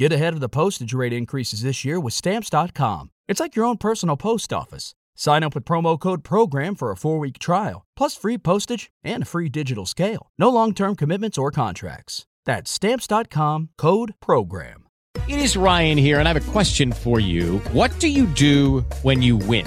Get ahead of the postage rate increases this year with Stamps.com. It's like your own personal post office. Sign up with promo code PROGRAM for a four week trial, plus free postage and a free digital scale. No long term commitments or contracts. That's Stamps.com code PROGRAM. It is Ryan here, and I have a question for you. What do you do when you win?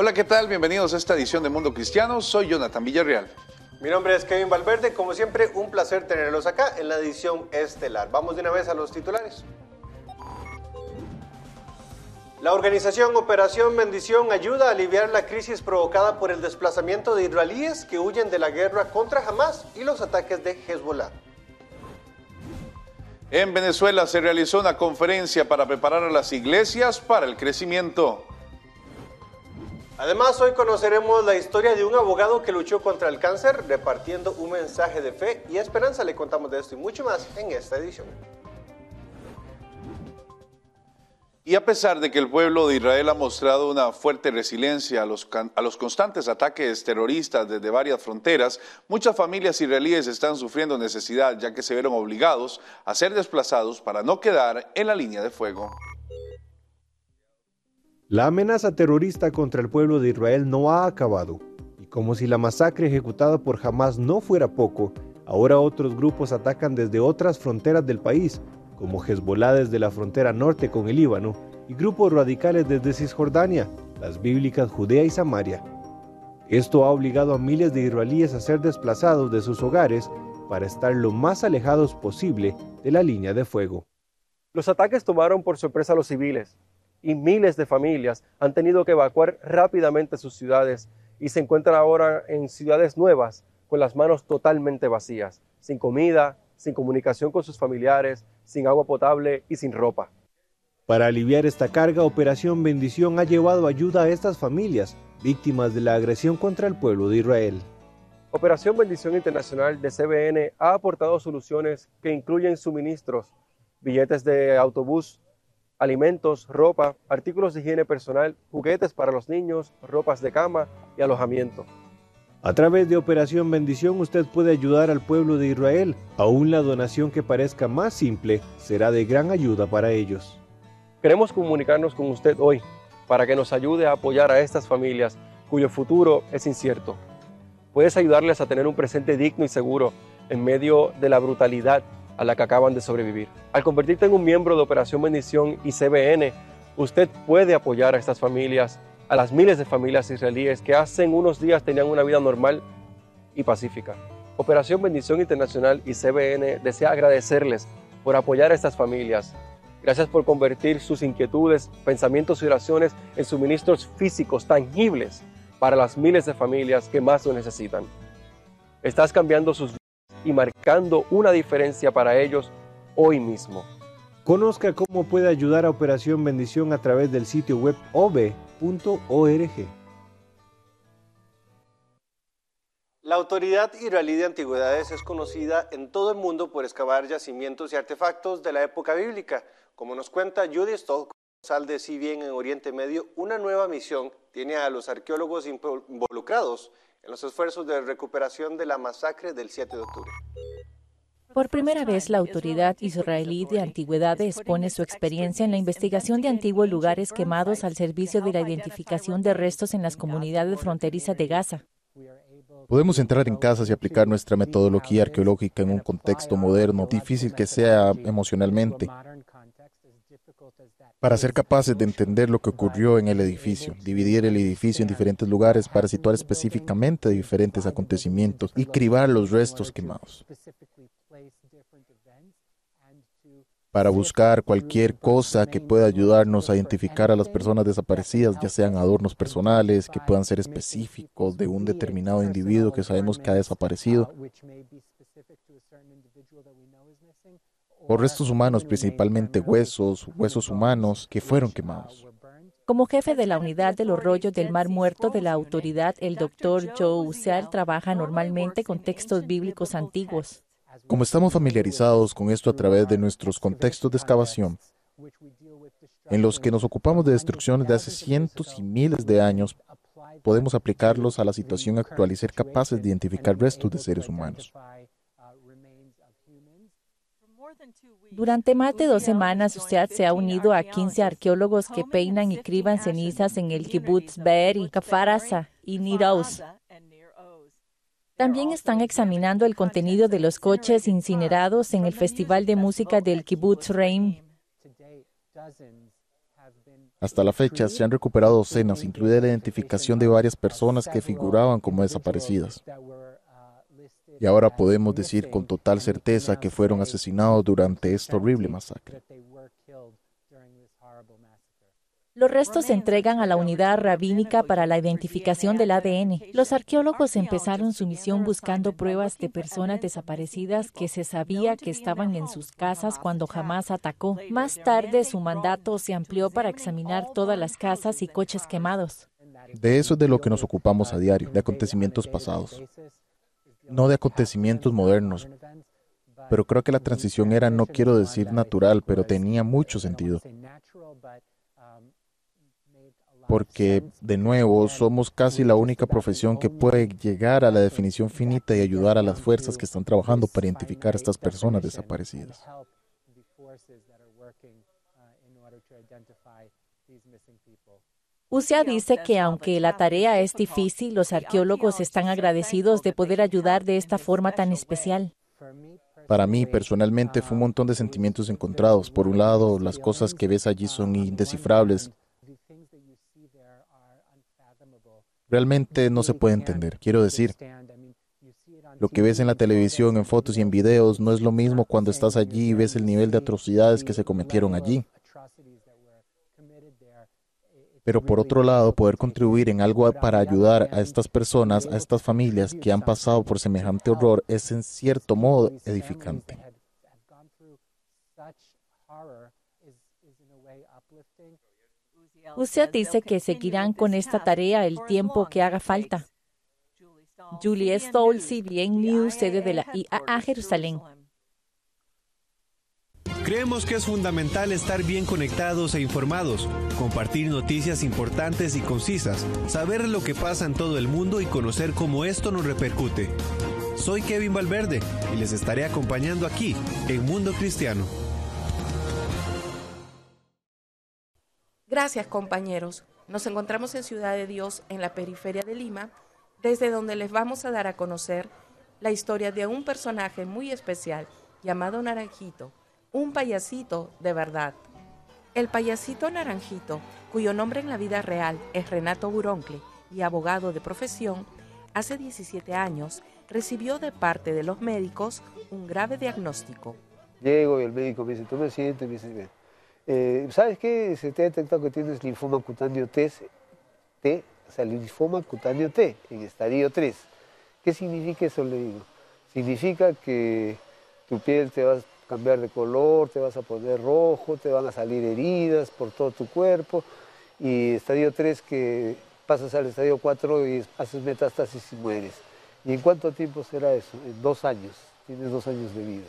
Hola, ¿qué tal? Bienvenidos a esta edición de Mundo Cristiano. Soy Jonathan Villarreal. Mi nombre es Kevin Valverde. Como siempre, un placer tenerlos acá en la edición estelar. Vamos de una vez a los titulares. La organización Operación Bendición ayuda a aliviar la crisis provocada por el desplazamiento de israelíes que huyen de la guerra contra Hamas y los ataques de Hezbollah. En Venezuela se realizó una conferencia para preparar a las iglesias para el crecimiento. Además, hoy conoceremos la historia de un abogado que luchó contra el cáncer, repartiendo un mensaje de fe y esperanza. Le contamos de esto y mucho más en esta edición. Y a pesar de que el pueblo de Israel ha mostrado una fuerte resiliencia a los, a los, constantes ataques terroristas desde varias fronteras, muchas familias israelíes están sufriendo necesidad ya que se vieron obligados a ser desplazados para no quedar en la línea de fuego. La amenaza terrorista contra el pueblo de Israel no ha acabado, y como si la masacre ejecutada por Hamas no fuera poco, ahora otros grupos atacan desde otras fronteras del país, como Hezbollah desde la frontera norte con el Líbano y grupos radicales desde Cisjordania, las bíblicas Judea y Samaria. Esto ha obligado a miles de israelíes a ser desplazados de sus hogares para estar lo más alejados posible de la línea de fuego. Los ataques tomaron por sorpresa a los civiles, y miles de familias han tenido que evacuar rápidamente sus ciudades y se encuentran ahora en ciudades nuevas con las manos totalmente vacías, sin comida, sin comunicación con sus familiares, sin agua potable y sin ropa. Para aliviar esta carga, Operación Bendición ha llevado ayuda a estas familias, víctimas de la agresión contra el pueblo de Israel. Operación Bendición Internacional de CBN ha aportado soluciones que incluyen suministros, billetes de autobús, alimentos, ropa, artículos de higiene personal, juguetes para los niños, ropas de cama y alojamiento. A través de Operación Bendición usted puede ayudar al pueblo de Israel. Aún la donación que parezca más simple será de gran ayuda para ellos. Queremos comunicarnos con usted hoy para que nos ayude a apoyar a estas familias cuyo futuro es incierto. Puedes ayudarles a tener un presente digno y seguro en medio de la brutalidad a la que acaban de sobrevivir. Al convertirte en un miembro de Operación Bendición y CBN, usted puede apoyar a estas familias, a las miles de familias israelíes que hace unos días tenían una vida normal y pacífica. Operación Bendición Internacional y CBN desea agradecerles por apoyar a estas familias. Gracias por convertir sus inquietudes, pensamientos y oraciones en suministros físicos tangibles para las miles de familias que más lo necesitan. Estás cambiando sus y marcando una diferencia para ellos hoy mismo. Conozca cómo puede ayudar a Operación Bendición a través del sitio web ove.org. La Autoridad Israelí de Antigüedades es conocida en todo el mundo por excavar yacimientos y artefactos de la época bíblica. Como nos cuenta Judy Stoll, sal de Si Bien en Oriente Medio, una nueva misión tiene a los arqueólogos involucrados en los esfuerzos de recuperación de la masacre del 7 de octubre. Por primera vez, la Autoridad Israelí de Antigüedades pone su experiencia en la investigación de antiguos lugares quemados al servicio de la identificación de restos en las comunidades fronterizas de Gaza. Podemos entrar en casas y aplicar nuestra metodología arqueológica en un contexto moderno, difícil que sea emocionalmente, para ser capaces de entender lo que ocurrió en el edificio, dividir el edificio en diferentes lugares para situar específicamente diferentes acontecimientos y cribar los restos quemados. para buscar cualquier cosa que pueda ayudarnos a identificar a las personas desaparecidas, ya sean adornos personales, que puedan ser específicos de un determinado individuo que sabemos que ha desaparecido, o restos humanos, principalmente huesos, huesos humanos que fueron quemados. Como jefe de la unidad de los rollos del Mar Muerto de la autoridad, el doctor Joe Useal trabaja normalmente con textos bíblicos antiguos. Como estamos familiarizados con esto a través de nuestros contextos de excavación, en los que nos ocupamos de destrucciones de hace cientos y miles de años, podemos aplicarlos a la situación actual y ser capaces de identificar restos de seres humanos. Durante más de dos semanas, usted se ha unido a 15 arqueólogos que peinan y criban cenizas en el kibbutz Be'eri, Kafarasa y Nir También están examinando el contenido de los coches incinerados en el Festival de Música del kibbutz Reim. Hasta la fecha se han recuperado docenas, incluida la identificación de varias personas que figuraban como desaparecidas y ahora podemos decir con total certeza que fueron asesinados durante esta horrible masacre. Los restos se entregan a la unidad rabínica para la identificación del ADN. Los arqueólogos empezaron su misión buscando pruebas de personas desaparecidas que se sabía que estaban en sus casas cuando jamás atacó. Más tarde su mandato se amplió para examinar todas las casas y coches quemados. De eso es de lo que nos ocupamos a diario, de acontecimientos pasados no de acontecimientos modernos, pero creo que la transición era, no quiero decir natural, pero tenía mucho sentido. Porque, de nuevo, somos casi la única profesión que puede llegar a la definición finita y ayudar a las fuerzas que están trabajando para identificar a estas personas desaparecidas. Usia dice que aunque la tarea es difícil, los arqueólogos están agradecidos de poder ayudar de esta forma tan especial. Para mí, personalmente, fue un montón de sentimientos encontrados. Por un lado, las cosas que ves allí son indescifrables. Realmente no se puede entender. Quiero decir, lo que ves en la televisión, en fotos y en videos no es lo mismo cuando estás allí y ves el nivel de atrocidades que se cometieron allí. Pero por otro lado, poder contribuir en algo para ayudar a estas personas, a estas familias que han pasado por semejante horror, es en cierto modo edificante. Usted dice que seguirán con esta tarea el tiempo que haga falta. Julie Stoll, CBN News, sede de la IAA Jerusalén. Creemos que es fundamental estar bien conectados e informados, compartir noticias importantes y concisas, saber lo que pasa en todo el mundo y conocer cómo esto nos repercute. Soy Kevin Valverde y les estaré acompañando aquí en Mundo Cristiano. Gracias compañeros. Nos encontramos en Ciudad de Dios, en la periferia de Lima, desde donde les vamos a dar a conocer la historia de un personaje muy especial llamado Naranjito un payasito de verdad. El payasito naranjito, cuyo nombre en la vida real es Renato Buroncle y abogado de profesión, hace 17 años recibió de parte de los médicos un grave diagnóstico. Llego y el médico me dice, tú me sientes, me dice, eh, ¿sabes qué? Se te ha detectado que tienes linfoma cutáneo T, T, o sea, linfoma cutáneo T, en estadio 3. ¿Qué significa eso? Le digo. Significa que tu piel te va cambiar de color, te vas a poner rojo, te van a salir heridas por todo tu cuerpo. Y estadio 3 que pasas al estadio 4 y haces metástasis y mueres. ¿Y en cuánto tiempo será eso? En dos años. Tienes dos años de vida.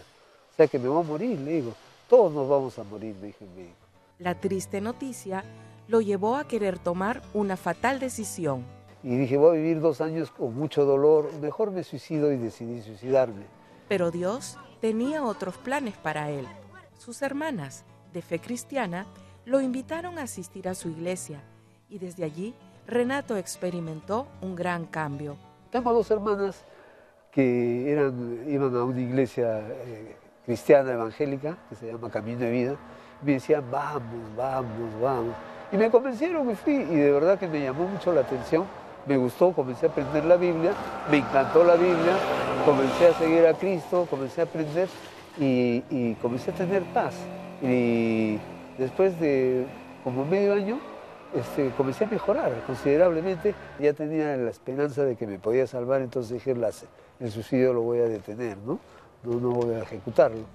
O sea que me voy a morir, le digo. Todos nos vamos a morir, me dijo el médico. La triste noticia lo llevó a querer tomar una fatal decisión. Y dije, voy a vivir dos años con mucho dolor, mejor me suicido y decidí suicidarme. Pero Dios tenía otros planes para él. Sus hermanas, de fe cristiana, lo invitaron a asistir a su iglesia y desde allí Renato experimentó un gran cambio. Tengo dos hermanas que eran, iban a una iglesia eh, cristiana evangélica que se llama Camino de Vida. Me decían, vamos, vamos, vamos. Y me convencieron, me fui y de verdad que me llamó mucho la atención. Me gustó, comencé a aprender la Biblia, me encantó la Biblia, comencé a seguir a Cristo, comencé a aprender y, comencé a tener paz. Y después de como medio año, este, comencé a mejorar considerablemente. Ya tenía la esperanza de que me podía salvar, entonces dije, el suicidio lo voy a detener, ¿no? No, no voy a ejecutarlo.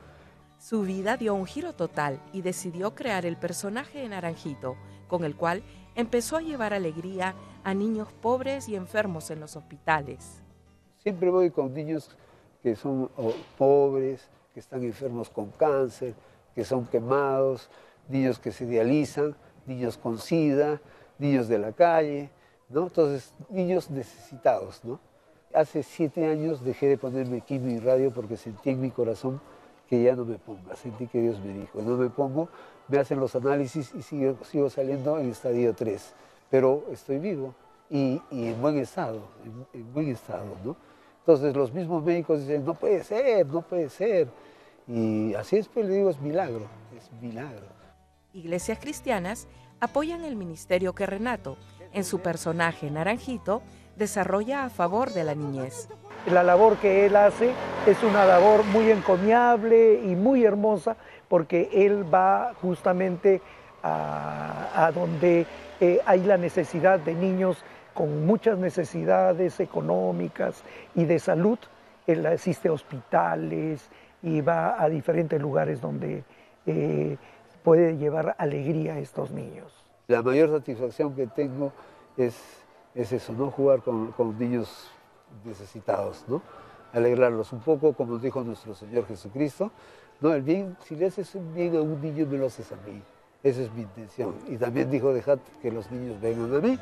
Su vida dio un giro total y decidió crear el personaje de Naranjito, con el cual empezó a llevar alegría a niños pobres y enfermos en los hospitales. Siempre voy con niños que son pobres, que están enfermos con cáncer, que son quemados, niños que se dializan, niños con sida, niños de la calle, ¿no? Entonces, niños necesitados, ¿no? Hace siete años dejé de ponerme quimio y radio porque sentí en mi corazón que ya no me ponga. Sentí que Dios me dijo, no me pongo, me hacen los análisis y sigo, sigo saliendo en estadio 3. Pero estoy vivo y, en buen estado, en, buen estado, ¿no? Entonces los mismos médicos dicen, no puede ser, no puede ser. Y así es, pues le digo, es milagro, es milagro. Iglesias cristianas apoyan el ministerio que Renato, en su personaje Naranjito, desarrolla a favor de la niñez. La labor que él hace es una labor muy encomiable y muy hermosa porque él va justamente a, donde eh, hay la necesidad de niños con muchas necesidades económicas y de salud. Él asiste a hospitales y va a diferentes lugares donde eh, puede llevar alegría a estos niños. La mayor satisfacción que tengo es, es eso, ¿no? Jugar con, con niños necesitados, ¿no? Alegrarlos un poco, como dijo nuestro Señor Jesucristo. No, el bien, si le haces un bien a un niño, me lo haces a mí. Esa es mi intención. Y también dijo, dejad que los niños vengan a mí.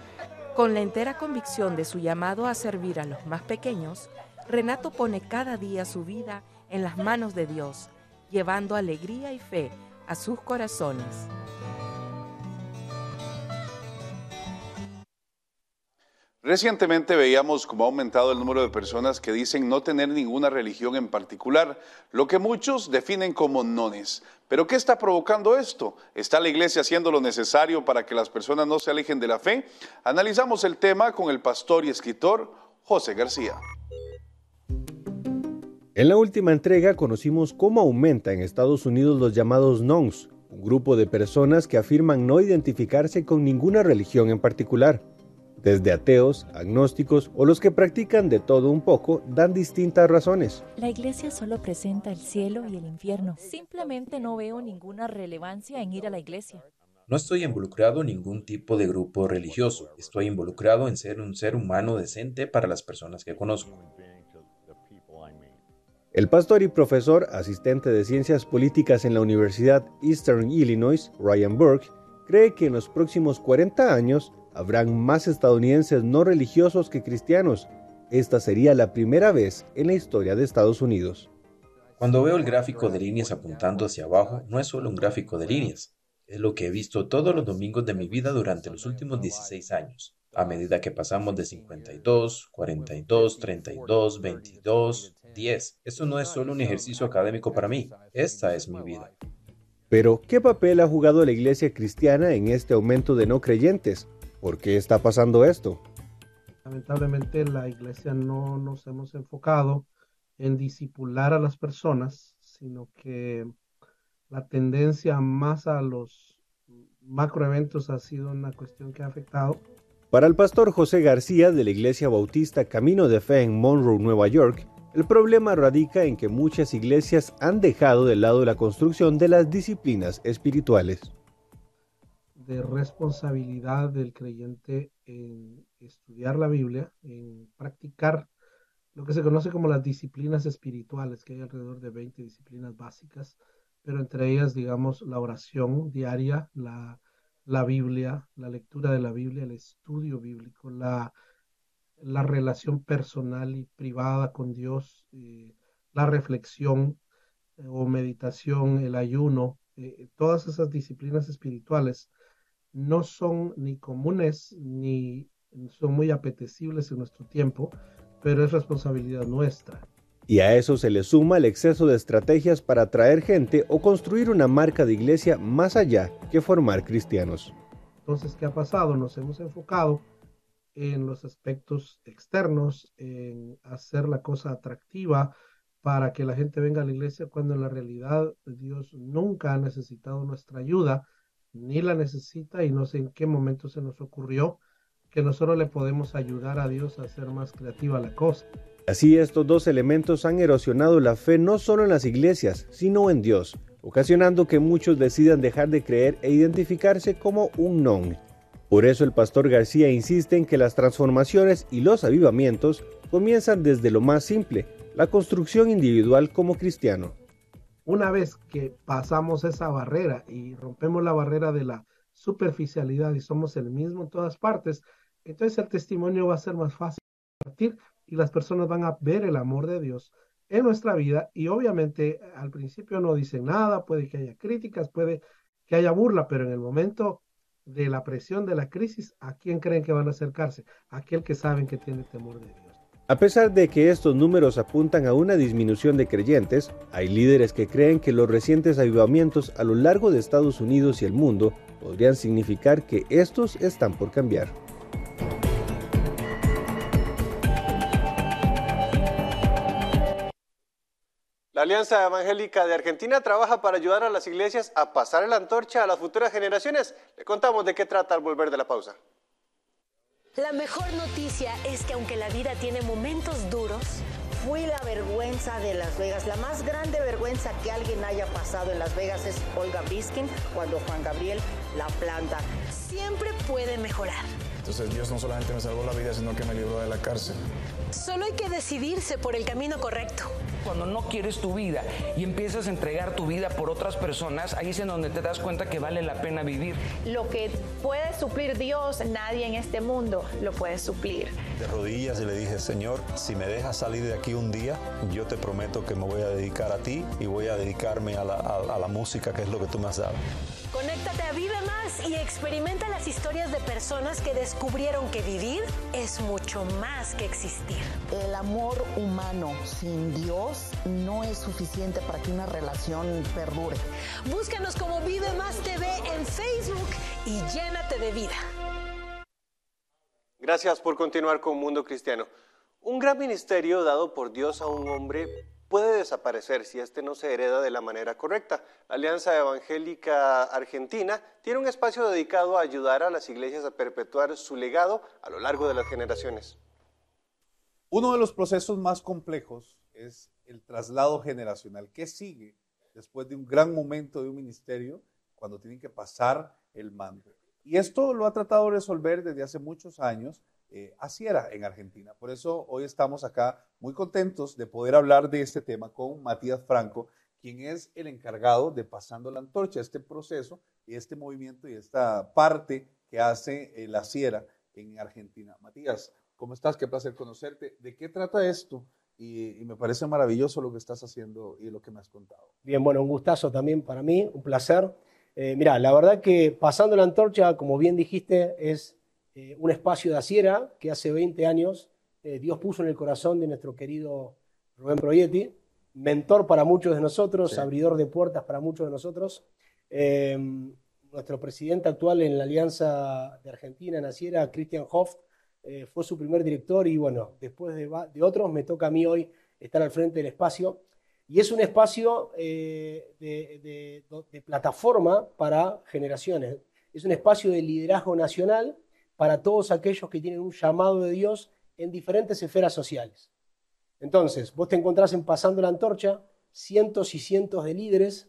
Con la entera convicción de su llamado a servir a los más pequeños, Renato pone cada día su vida en las manos de Dios, llevando alegría y fe a sus corazones. Recientemente veíamos cómo ha aumentado el número de personas que dicen no tener ninguna religión en particular, lo que muchos definen como nones. Pero ¿qué está provocando esto? ¿Está la iglesia haciendo lo necesario para que las personas no se alejen de la fe? Analizamos el tema con el pastor y escritor José García. En la última entrega conocimos cómo aumenta en Estados Unidos los llamados nones, un grupo de personas que afirman no identificarse con ninguna religión en particular. Desde ateos, agnósticos o los que practican de todo un poco dan distintas razones. La iglesia solo presenta el cielo y el infierno. Simplemente no veo ninguna relevancia en ir a la iglesia. No estoy involucrado en ningún tipo de grupo religioso. Estoy involucrado en ser un ser humano decente para las personas que conozco. El pastor y profesor asistente de ciencias políticas en la Universidad Eastern Illinois, Ryan Burke, cree que en los próximos 40 años habrán más estadounidenses no religiosos que cristianos. Esta sería la primera vez en la historia de Estados Unidos. Cuando veo el gráfico de líneas apuntando hacia abajo, no es solo un gráfico de líneas, es lo que he visto todos los domingos de mi vida durante los últimos 16 años. A medida que pasamos de 52, 42, 32, 22, 10. Esto no es solo un ejercicio académico para mí, esta es mi vida. Pero, ¿qué papel ha jugado la iglesia cristiana en este aumento de no creyentes? ¿Por qué está pasando esto? Lamentablemente la iglesia no nos hemos enfocado en disipular a las personas, sino que la tendencia más a los macroeventos ha sido una cuestión que ha afectado. Para el pastor José García de la Iglesia Bautista Camino de Fe en Monroe, Nueva York, el problema radica en que muchas iglesias han dejado de lado la construcción de las disciplinas espirituales de responsabilidad del creyente en estudiar la Biblia, en practicar lo que se conoce como las disciplinas espirituales, que hay alrededor de 20 disciplinas básicas, pero entre ellas, digamos, la oración diaria, la, la Biblia, la lectura de la Biblia, el estudio bíblico, la, la relación personal y privada con Dios, eh, la reflexión eh, o meditación, el ayuno, eh, todas esas disciplinas espirituales no son ni comunes ni son muy apetecibles en nuestro tiempo, pero es responsabilidad nuestra. Y a eso se le suma el exceso de estrategias para atraer gente o construir una marca de iglesia más allá que formar cristianos. Entonces, ¿qué ha pasado? Nos hemos enfocado en los aspectos externos, en hacer la cosa atractiva para que la gente venga a la iglesia cuando en la realidad Dios nunca ha necesitado nuestra ayuda, ni la necesita y no sé en qué momento se nos ocurrió que nosotros le podemos ayudar a Dios a hacer más creativa la cosa. Así estos dos elementos han erosionado la fe no solo en las iglesias, sino en Dios, ocasionando que muchos decidan dejar de creer e identificarse como un non. Por eso el pastor García insiste en que las transformaciones y los avivamientos comienzan desde lo más simple, la construcción individual como cristiano. Una vez que pasamos esa barrera y rompemos la barrera de la superficialidad y somos el mismo en todas partes, entonces el testimonio va a ser más fácil de compartir y las personas van a ver el amor de Dios en nuestra vida y obviamente al principio no dicen nada, puede que haya críticas, puede que haya burla, pero en el momento de la presión de la crisis, ¿a quién creen que van a acercarse? aquel que saben que tiene temor de Dios. A pesar de que estos números apuntan a una disminución de creyentes, hay líderes que creen que los recientes avivamientos a lo largo de Estados Unidos y el mundo podrían significar que estos están por cambiar. La Alianza Evangélica de Argentina trabaja para ayudar a las iglesias a pasar la antorcha a las futuras generaciones. Le contamos de qué trata al volver de la pausa. La mejor noticia es que aunque la vida tiene momentos duros, fui la vergüenza de Las Vegas. La más grande vergüenza que alguien haya pasado en Las Vegas es Olga Biskin cuando Juan Gabriel la planta. Siempre puede mejorar. Entonces Dios no solamente me salvó la vida, sino que me libró de la cárcel. Solo hay que decidirse por el camino correcto. Cuando no quieres tu vida y empiezas a entregar tu vida por otras personas, ahí es en donde te das cuenta que vale la pena vivir. Lo que puede suplir Dios, nadie en este mundo lo puede suplir. De rodillas y le dije, Señor, si me dejas salir de aquí un día, yo te prometo que me voy a dedicar a ti y voy a dedicarme a la, a la música, que es lo que tú me has dado. Conéctate a Vive Y experimenta las historias de personas que descubrieron que vivir es mucho más que existir. El amor humano sin Dios no es suficiente para que una relación perdure. Búscanos como Vive Más TV en Facebook y llénate de vida. Gracias por continuar con Mundo Cristiano. Un gran ministerio dado por Dios a un hombre puede desaparecer si este no se hereda de la manera correcta. La Alianza Evangélica Argentina tiene un espacio dedicado a ayudar a las iglesias a perpetuar su legado a lo largo de las generaciones. Uno de los procesos más complejos es el traslado generacional. ¿Qué sigue después de un gran momento de un ministerio cuando tienen que pasar el mando? Y esto lo ha tratado de resolver desde hace muchos años eh, así en Argentina. Por eso hoy estamos acá muy contentos de poder hablar de este tema con Matías Franco, quien es el encargado de pasando la antorcha, este proceso y este movimiento y esta parte que hace eh, la Sierra en Argentina. Matías, ¿cómo estás? Qué placer conocerte. ¿De qué trata esto? Y, me parece maravilloso lo que estás haciendo y lo que me has contado. Bien, bueno, un gustazo también para mí, un placer. Eh, mira, la verdad que pasando la antorcha, como bien dijiste, es eh, un espacio de Asiera que hace 20 años eh, Dios puso en el corazón de nuestro querido Rubén Proietti, mentor para muchos de nosotros, abridor de puertas para muchos de nosotros. Eh, nuestro presidente actual en la Alianza de Argentina, en Asiera, Christian Hoff, fue su primer director y bueno, después de, otros me toca a mí hoy estar al frente del espacio. Y es un espacio de plataforma para generaciones. Es un espacio de liderazgo nacional para todos aquellos que tienen un llamado de Dios en diferentes esferas sociales. Entonces, vos te encontrás en Pasando la Antorcha cientos y cientos de líderes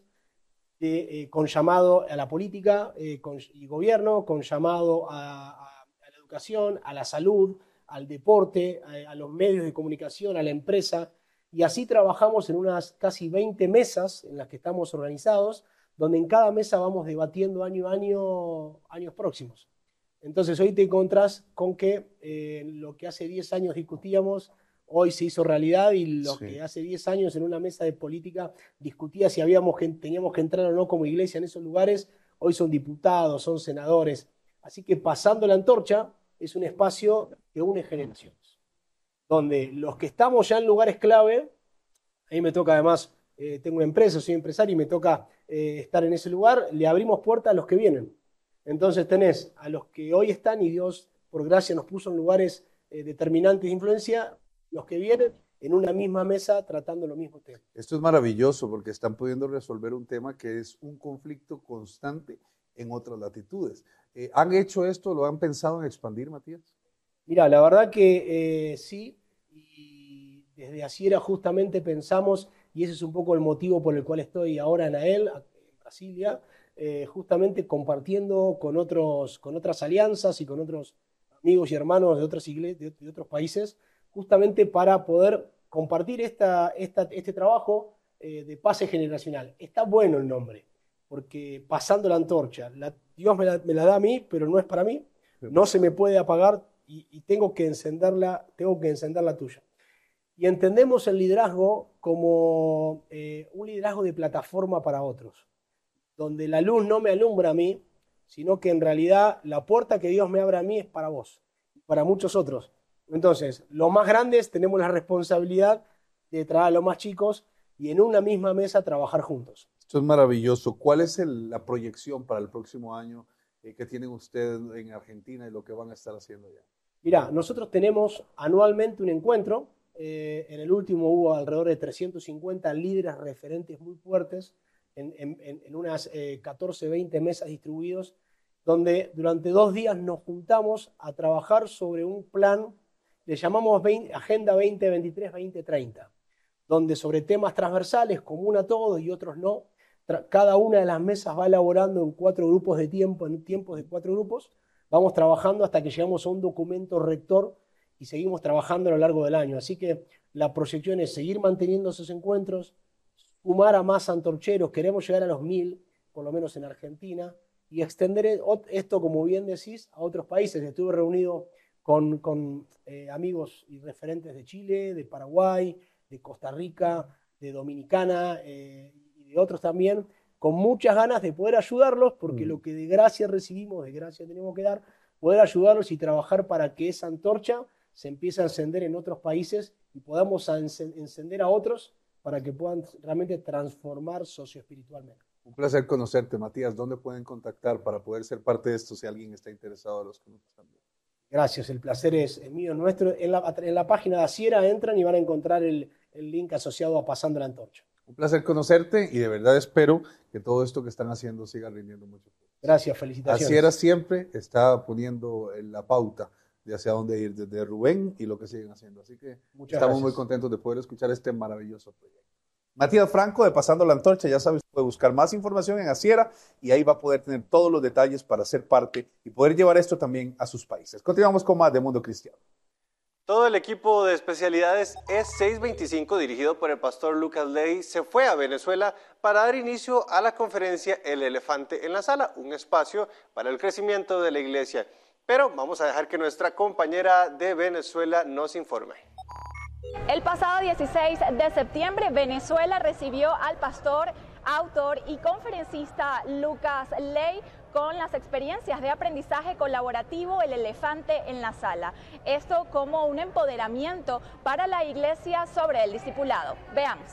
eh, con llamado a la política eh, y gobierno, con llamado a, la educación, a la salud, al deporte, a, los medios de comunicación, a la empresa. Y así trabajamos en unas casi 20 mesas en las que estamos organizados, donde en cada mesa vamos debatiendo año a año, años próximos. Entonces hoy te encontrás con que eh, lo que hace 10 años discutíamos, hoy se hizo realidad y lo que hace 10 años en una mesa de política discutía si habíamos teníamos que entrar o no como iglesia en esos lugares, hoy son diputados, son senadores. Así que pasando la antorcha es un espacio que une generaciones, donde los que estamos ya en lugares clave, ahí me toca además, eh, tengo una empresa, soy empresario y me toca eh, estar en ese lugar, le abrimos puertas a los que vienen. Entonces tenés a los que hoy están y Dios por gracia nos puso en lugares eh, determinantes de influencia, los que vienen, en una misma mesa tratando los mismos temas. Esto es maravilloso porque están pudiendo resolver un tema que es un conflicto constante en otras latitudes. ¿Han hecho esto? ¿Lo han pensado en expandir, Matías? Mira, la verdad que eh, sí, y desde Asiera justamente pensamos, y ese es un poco el motivo por el cual estoy ahora en AEL, en Brasilia, eh, justamente compartiendo con, otros, con otras alianzas y con otros amigos y hermanos de, otras iglesias, de, otros países, justamente para poder compartir esta, esta, este trabajo de pase generacional. Está bueno el nombre, porque pasando la antorcha, Dios me la, me la, da a mí, pero no es para mí, no se me puede apagar y, tengo, que encenderla, tengo que encender la tuya. Y entendemos el liderazgo como eh, un liderazgo de plataforma para otros, donde la luz no me alumbra a mí, sino que en realidad la puerta que Dios me abre a mí es para vos, para muchos otros. Entonces, los más grandes tenemos la responsabilidad de traer a los más chicos y en una misma mesa trabajar juntos. Esto es maravilloso. ¿Cuál es la proyección para el próximo año eh, que tienen ustedes en Argentina y lo que van a estar haciendo allá? Mira, nosotros tenemos anualmente un encuentro. Eh, en el último hubo alrededor de 350 líderes referentes muy fuertes en unas eh, 14, 20 mesas distribuidos, donde durante dos días nos juntamos a trabajar sobre un plan, le llamamos 20, Agenda 2023-2030, donde sobre temas transversales, común a todos y otros no, cada una de las mesas va elaborando en cuatro grupos de tiempo, en tiempos de cuatro grupos, vamos trabajando hasta que llegamos a un documento rector y seguimos trabajando a lo largo del año. Así que la proyección es seguir manteniendo esos encuentros, sumar a más antorcheros, queremos llegar a los mil, por lo menos en Argentina, y extender esto, como bien decís, a otros países. Estuve reunido con, eh, amigos y referentes de Chile, de Paraguay, de Costa Rica, de Dominicana eh, y de otros también, con muchas ganas de poder ayudarlos, porque mm. lo que de gracia recibimos, de gracia tenemos que dar, poder ayudarlos y trabajar para que esa antorcha se empiece a encender en otros países y podamos encender a otros para que puedan realmente transformar socioespiritualmente. Un placer conocerte, Matías. ¿Dónde pueden contactar para poder ser parte de esto si alguien está interesado a los que viendo? Gracias, el placer es mío, nuestro. En la, en la página de Asiera entran y van a encontrar el, el link asociado a Pasando la Antorcha. Un placer conocerte y de verdad espero que todo esto que están haciendo siga rindiendo mucho. Gracias, felicitaciones. Asiera siempre está poniendo la pauta de hacia dónde ir desde Rubén y lo que siguen haciendo. Así que Muchas estamos gracias. muy contentos de poder escuchar este maravilloso proyecto. Matías Franco de Pasando la Antorcha, ya sabes, puede buscar más información en Asiera y ahí va a poder tener todos los detalles para ser parte y poder llevar esto también a sus países. Continuamos con más de Mundo Cristiano. Todo el equipo de especialidades E625, dirigido por el pastor Lucas Ley, se fue a Venezuela para dar inicio a la conferencia El Elefante en la Sala, un espacio para el crecimiento de la iglesia. Pero vamos a dejar que nuestra compañera de Venezuela nos informe. El pasado 16 de septiembre, Venezuela recibió al pastor, autor y conferencista Lucas Ley con las experiencias de aprendizaje colaborativo El Elefante en la Sala. Esto como un empoderamiento para la iglesia sobre el discipulado. Veamos.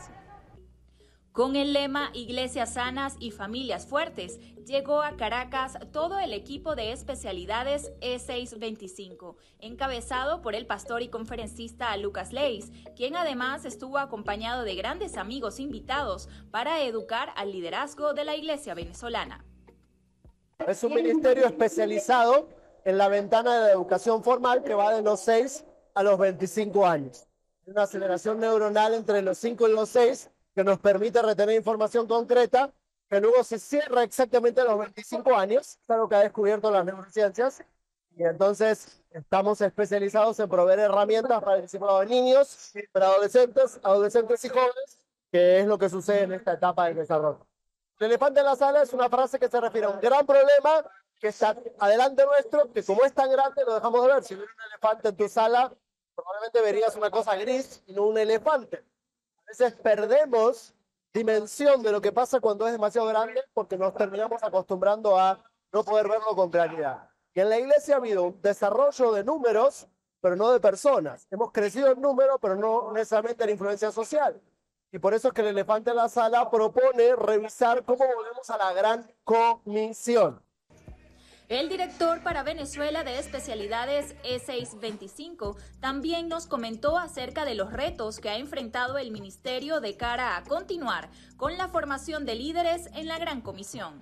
Con el lema Iglesias sanas y familias fuertes, llegó a Caracas todo el equipo de especialidades E625, encabezado por el pastor y conferencista Lucas Leis, quien además estuvo acompañado de grandes amigos invitados para educar al liderazgo de la iglesia venezolana. Es un ministerio especializado en la ventana de la educación formal que va de los 6 a los 25 años. Una aceleración neuronal entre los 5 y los 6 que nos permite retener información concreta que luego se cierra exactamente a los 25 años, es algo que ha descubierto las neurociencias, y entonces estamos especializados en proveer herramientas para el discipulado de niños, para adolescentes, adolescentes y jóvenes, que es lo que sucede en esta etapa del desarrollo. El elefante en la sala es una frase que se refiere a un gran problema que está adelante nuestro, que como es tan grande lo dejamos de ver. Si hubiera un elefante en tu sala, probablemente verías una cosa gris y no un elefante. A veces perdemos dimensión de lo que pasa cuando es demasiado grande porque nos terminamos acostumbrando a no poder verlo con claridad. Y en la iglesia ha habido un desarrollo de números, pero no de personas. Hemos crecido en número, pero no necesariamente en influencia social. Y por eso es que el elefante en la sala propone revisar cómo volvemos a la gran comisión. El director para Venezuela de especialidades E625 también nos comentó acerca de los retos que ha enfrentado el ministerio de cara a continuar con la formación de líderes en la Gran Comisión.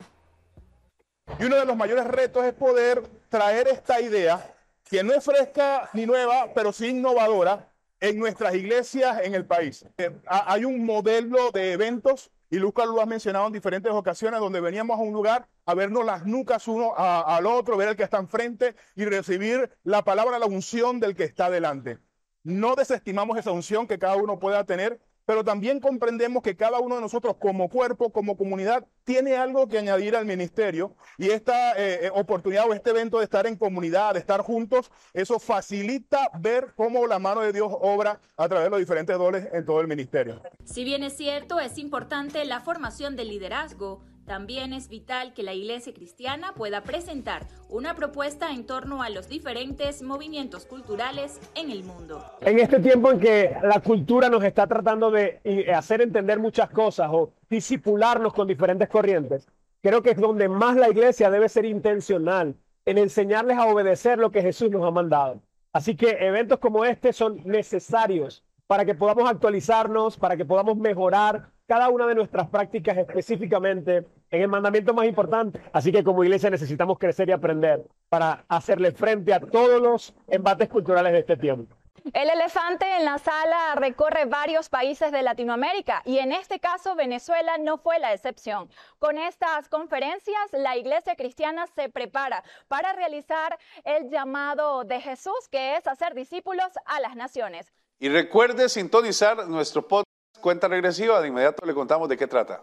Y uno de los mayores retos es poder traer esta idea, que no es fresca ni nueva, pero sí innovadora, en nuestras iglesias en el país. Eh, hay un modelo de eventos y Lucas lo ha mencionado en diferentes ocasiones, donde veníamos a un lugar a vernos las nucas uno al otro, ver al que está enfrente y recibir la palabra, la unción del que está delante. No desestimamos esa unción que cada uno pueda tener, pero también comprendemos que cada uno de nosotros como cuerpo, como comunidad, tiene algo que añadir al ministerio y esta eh, eh, oportunidad o este evento de estar en comunidad, de estar juntos, eso facilita ver cómo la mano de Dios obra a través de los diferentes dones en todo el ministerio. Si bien es cierto, es importante la formación del liderazgo, también es vital que la Iglesia Cristiana pueda presentar una propuesta en torno a los diferentes movimientos culturales en el mundo. En este tiempo en que la cultura nos está tratando de eh, hacer entender muchas cosas o disipularnos con diferentes corrientes, creo que es donde más la Iglesia debe ser intencional en enseñarles a obedecer lo que Jesús nos ha mandado. Así que eventos como este son necesarios para que podamos actualizarnos, para que podamos mejorar cada una de nuestras prácticas específicamente en el mandamiento más importante. Así que como iglesia necesitamos crecer y aprender para hacerle frente a todos los embates culturales de este tiempo. El elefante en la sala recorre varios países de Latinoamérica y en este caso Venezuela no fue la excepción. Con estas conferencias la iglesia cristiana se prepara para realizar el llamado de Jesús que es hacer discípulos a las naciones. Y recuerde sintonizar nuestro podcast Cuenta Regresiva, de inmediato le contamos de qué trata.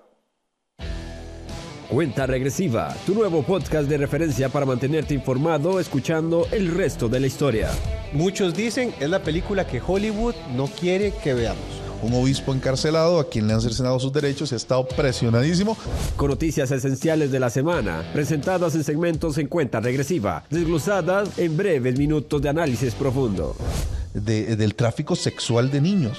Cuenta Regresiva, tu nuevo podcast de referencia para mantenerte informado escuchando el resto de la historia. Muchos dicen es la película que Hollywood no quiere que veamos. Un obispo encarcelado a quien le han cercenado sus derechos y ha estado presionadísimo. Con noticias esenciales de la semana, presentadas en segmentos en cuenta regresiva, desglosadas en breves minutos de análisis profundo. del tráfico sexual de niños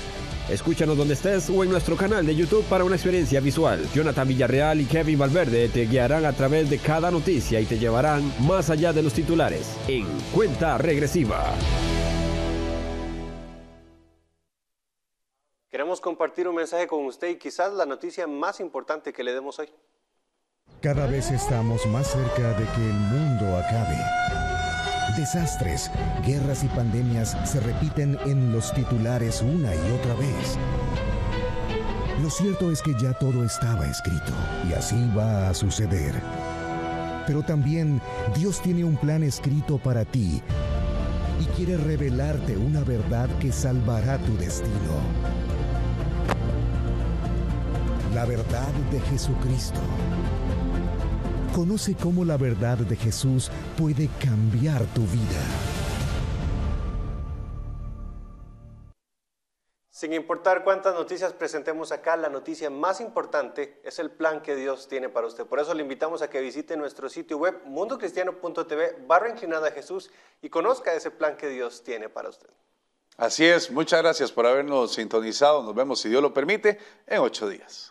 Escúchanos donde estés o en nuestro canal de YouTube para una experiencia visual. Jonathan Villarreal y Kevin Valverde te guiarán a través de cada noticia y te llevarán más allá de los titulares en cuenta regresiva. Queremos compartir un mensaje con usted y quizás la noticia más importante que le demos hoy. Cada vez estamos más cerca de que el mundo acabe. Desastres, guerras y pandemias se repiten en los titulares una y otra vez. Lo cierto es que ya todo estaba escrito y así va a suceder. Pero también Dios tiene un plan escrito para ti y quiere revelarte una verdad que salvará tu destino. La verdad de Jesucristo. Conoce cómo la verdad de Jesús puede cambiar tu vida. Sin importar cuántas noticias presentemos acá, la noticia más importante es el plan que Dios tiene para usted. Por eso le invitamos a que visite nuestro sitio web mundocristiano.tv barra inclinada a Jesús y conozca ese plan que Dios tiene para usted. Así es, muchas gracias por habernos sintonizado. Nos vemos, si Dios lo permite, en ocho días.